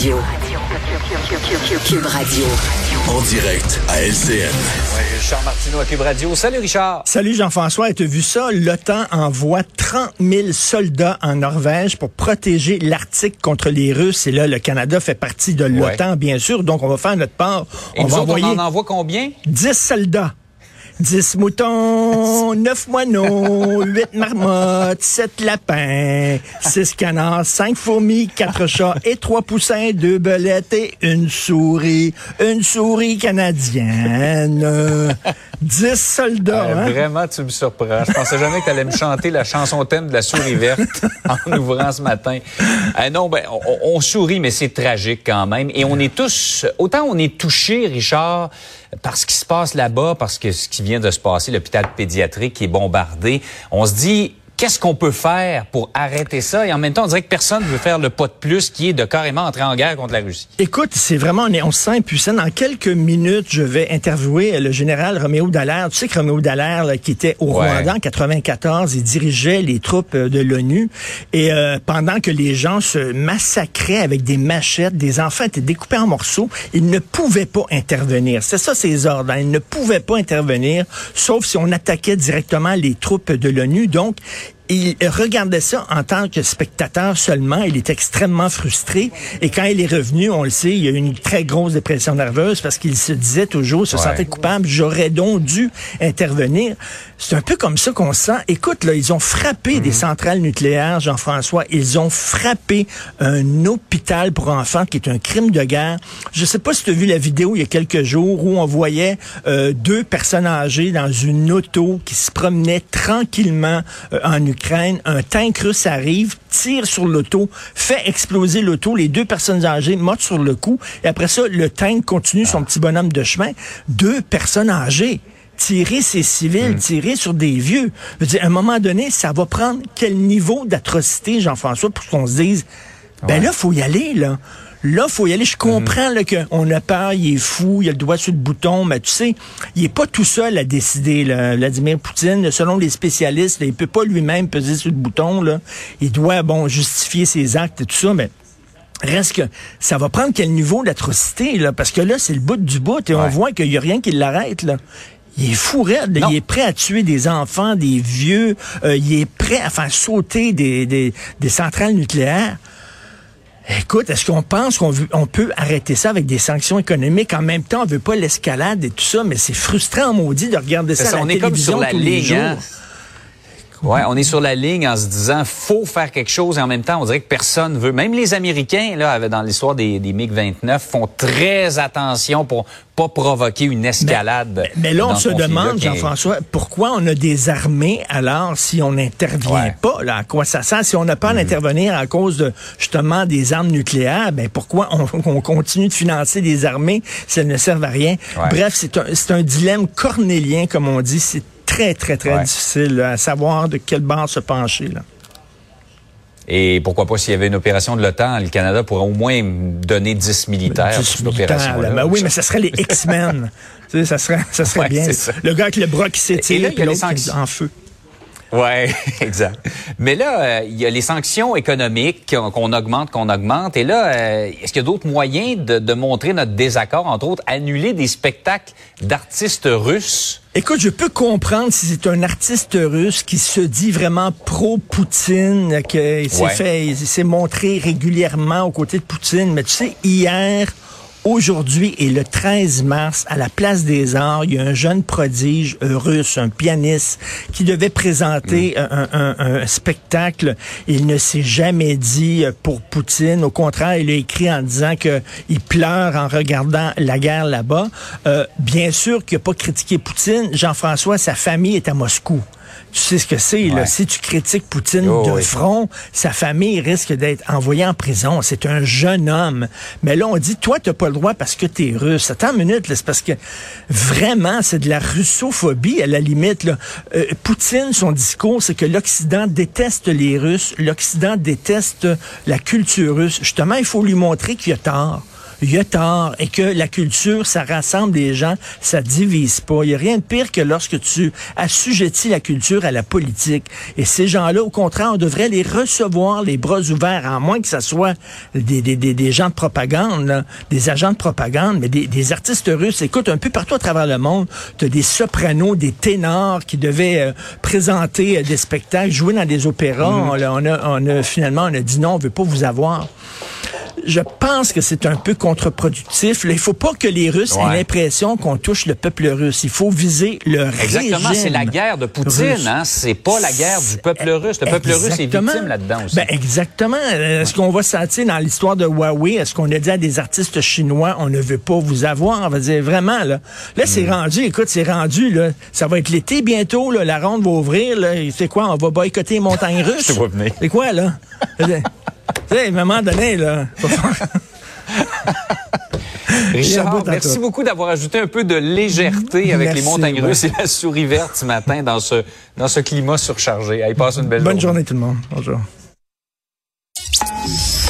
Radio. Cube Radio. En direct à LCN. Richard Martineau à Cube Radio. Salut Richard. Salut Jean-François, tu as vu ça? L'OTAN envoie 30 000 soldats en Norvège pour protéger l'Arctique contre les Russes. Et là, le Canada fait partie de l'OTAN, bien sûr. Donc, on va faire notre part. Et on nous va autres, envoyer on en envoie combien? 10 soldats. 10 moutons, 9 moineaux, 8 marmottes, 7 lapins, 6 canards, 5 fourmis, 4 chats et 3 poussins, 2 belettes et une souris. Une souris canadienne. 10 soldats, Euh, hein? Vraiment, tu me surprends. Je pensais jamais que tu allais me chanter la chanson thème de la souris verte en ouvrant ce matin. Euh, non, ben, on, on sourit, mais c'est tragique quand même. Et on est tous, autant on est touchés, Richard, par ce qui se passe là-bas, parce que ce qui vient de se passer, l'hôpital pédiatrique qui est bombardé, on se dit, qu'est-ce qu'on peut faire pour arrêter ça? Et en même temps, on dirait que personne ne veut faire le pas de plus qui est de carrément entrer en guerre contre la Russie. Écoute, c'est vraiment, on, est, on se sent impuissant. Dans quelques minutes, je vais interviewer le général Roméo Dallaire. Tu sais que Roméo Dallaire, là, qui était au Ouais. Rwanda en 94, il dirigeait les troupes euh, de l'ONU. Et euh, pendant que les gens se massacraient avec des machettes, des enfants étaient découpés en morceaux, il ne pouvait pas intervenir. C'est ça ses ordres. Il ne pouvait pas intervenir, sauf si on attaquait directement les troupes de l'ONU. Donc, il regardait ça en tant que spectateur seulement. Il est extrêmement frustré. Et quand il est revenu, on le sait, il y a eu une très grosse dépression nerveuse parce qu'il se disait toujours, se Ouais. sentait coupable. J'aurais donc dû intervenir. C'est un peu comme ça qu'on se sent. Écoute, là, ils ont frappé Mhm. des centrales nucléaires, Jean-François. Ils ont frappé un hôpital pour enfants qui est un crime de guerre. Je sais pas si tu as vu la vidéo il y a quelques jours où on voyait euh, deux personnes âgées dans une auto qui se promenaient tranquillement euh, en Ukraine. Un tank russe arrive, tire sur l'auto, fait exploser l'auto. Les deux personnes âgées mortes sur le coup. Et après ça, le tank continue son petit bonhomme de chemin. Deux personnes âgées tirer ces civils, tirer sur des vieux. Je veux dire, à un moment donné, ça va prendre quel niveau d'atrocité, Jean-François, pour qu'on se dise, ben là, faut y aller, là. Là, faut y aller. Je comprends là, qu'on a peur, il est fou, il a le doigt sur le bouton, mais tu sais, il est pas tout seul à décider. Là. Vladimir Poutine, selon les spécialistes, là, il peut pas lui-même peser sur le bouton. Là. Il doit, bon, justifier ses actes et tout ça, mais Reste que ça va prendre quel niveau d'atrocité, là, parce que là, c'est le bout du bout, et on voit qu'il y a rien qui l'arrête, là. Il est fou raide, il est prêt à tuer des enfants, des vieux, euh, il est prêt à faire sauter des, des, des centrales nucléaires. Écoute, est-ce qu'on pense qu'on veut- on peut arrêter ça avec des sanctions économiques? En même temps, on veut pas l'escalade et tout ça, mais c'est frustrant, maudit, de regarder ça, ça, à la on est comme télévision sur la tous les jours. hein? Ouais, on est sur la ligne en se disant faut faire quelque chose et en même temps on dirait que personne veut. Même les Américains là, dans l'histoire des, des MiG 29 font très attention pour pas provoquer une escalade. Mais là, on se demande, Jean-François, pourquoi on a des armées alors si on n'intervient Ouais. pas? Là, à quoi ça sert? Si on n'a pas d'intervenir à cause de justement des armes nucléaires, ben pourquoi on, on continue de financer des armées si elles ne servent à rien? Ouais. Bref, c'est un, c'est un dilemme cornélien, comme on dit. C'est très, très, très Ouais. difficile là, à savoir de quelle barre se pencher. Là. Et pourquoi pas s'il y avait une opération de l'OTAN, le Canada pourrait au moins donner 10 militaires pour 10 cette militaires, opération. là. Ben oui, mais ça serait les X-Men. tu sais, ça serait, ça serait Ouais, bien. ça. Le gars avec le bras qui Et là, s'étire, il y a les est sanctions. en feu. Ouais, exact. Mais là, euh, il y a les sanctions économiques qu'on augmente, qu'on augmente. Et là, euh, est-ce qu'il y a d'autres moyens de, de montrer notre désaccord, entre autres, annuler des spectacles d'artistes russes? Écoute, je peux comprendre si c'est un artiste russe qui se dit vraiment pro-Poutine, qu'il s'est Ouais. fait, il s'est montré régulièrement aux côtés de Poutine. Mais tu sais, hier, aujourd'hui et le 13 mars, à la Place des Arts, il y a un jeune prodige euh, russe, un pianiste, qui devait présenter un, un- un spectacle. Il ne s'est jamais dit euh, pour Poutine. Au contraire, il a écrit en disant que il pleure en regardant la guerre là-bas. Euh, bien sûr qu'il n'a pas critiqué Poutine. Jean-François, sa famille est à Moscou. Tu sais ce que c'est, là. Si tu critiques Poutine Oh, de oui. front, sa famille risque d'être envoyée en prison. C'est un jeune homme. Mais là, on dit, toi, t'as pas le droit parce que t'es russe. Attends une minute, là, c'est parce que vraiment, c'est de la russophobie à la limite, là. Euh, Poutine, son discours, c'est que l'Occident déteste les Russes, l'Occident déteste la culture russe. Justement, il faut lui montrer qu'il a tort il a tort et que la culture, ça rassemble des gens, ça divise pas. Il n'y a rien de pire que lorsque tu assujettis la culture à la politique. Et ces gens-là, au contraire, on devrait les recevoir les bras ouverts, à moins que ce soit des, des, des, des gens de propagande, des agents de propagande, mais des, des, artistes russes. Écoute, un peu partout à travers le monde, tu as des sopranos, des ténors qui devaient euh, présenter euh, des spectacles, jouer dans des opéras. Mm-hmm. on, a, on, a, finalement, on a dit non, on veut pas vous avoir je pense que c'est un peu contre-productif. Il faut pas que les Russes aient l'impression qu'on touche le peuple russe. Il faut viser le Exactement, c'est la guerre de Poutine. Hein? C'est pas la guerre du peuple russe. Le peuple russe est victime là-dedans aussi. Ben exactement. Est-ce qu'on va sentir dans l'histoire de Huawei, est-ce qu'on a dit à des artistes chinois, on ne veut pas vous avoir? On va dire vraiment, là. Là, c'est mm. rendu, écoute, c'est rendu, là. Ça va être l'été bientôt, là. La ronde va ouvrir, là. C'est quoi? On va boycotter les montagnes russes? C'est quoi, là? Tu sais, à un moment donné, là. Richard, merci beaucoup d'avoir ajouté un peu de légèreté avec les montagnes russes et la souris verte ce matin dans ce, dans ce climat surchargé. Allez, passe une belle Bonne journée tout le monde. Bonjour.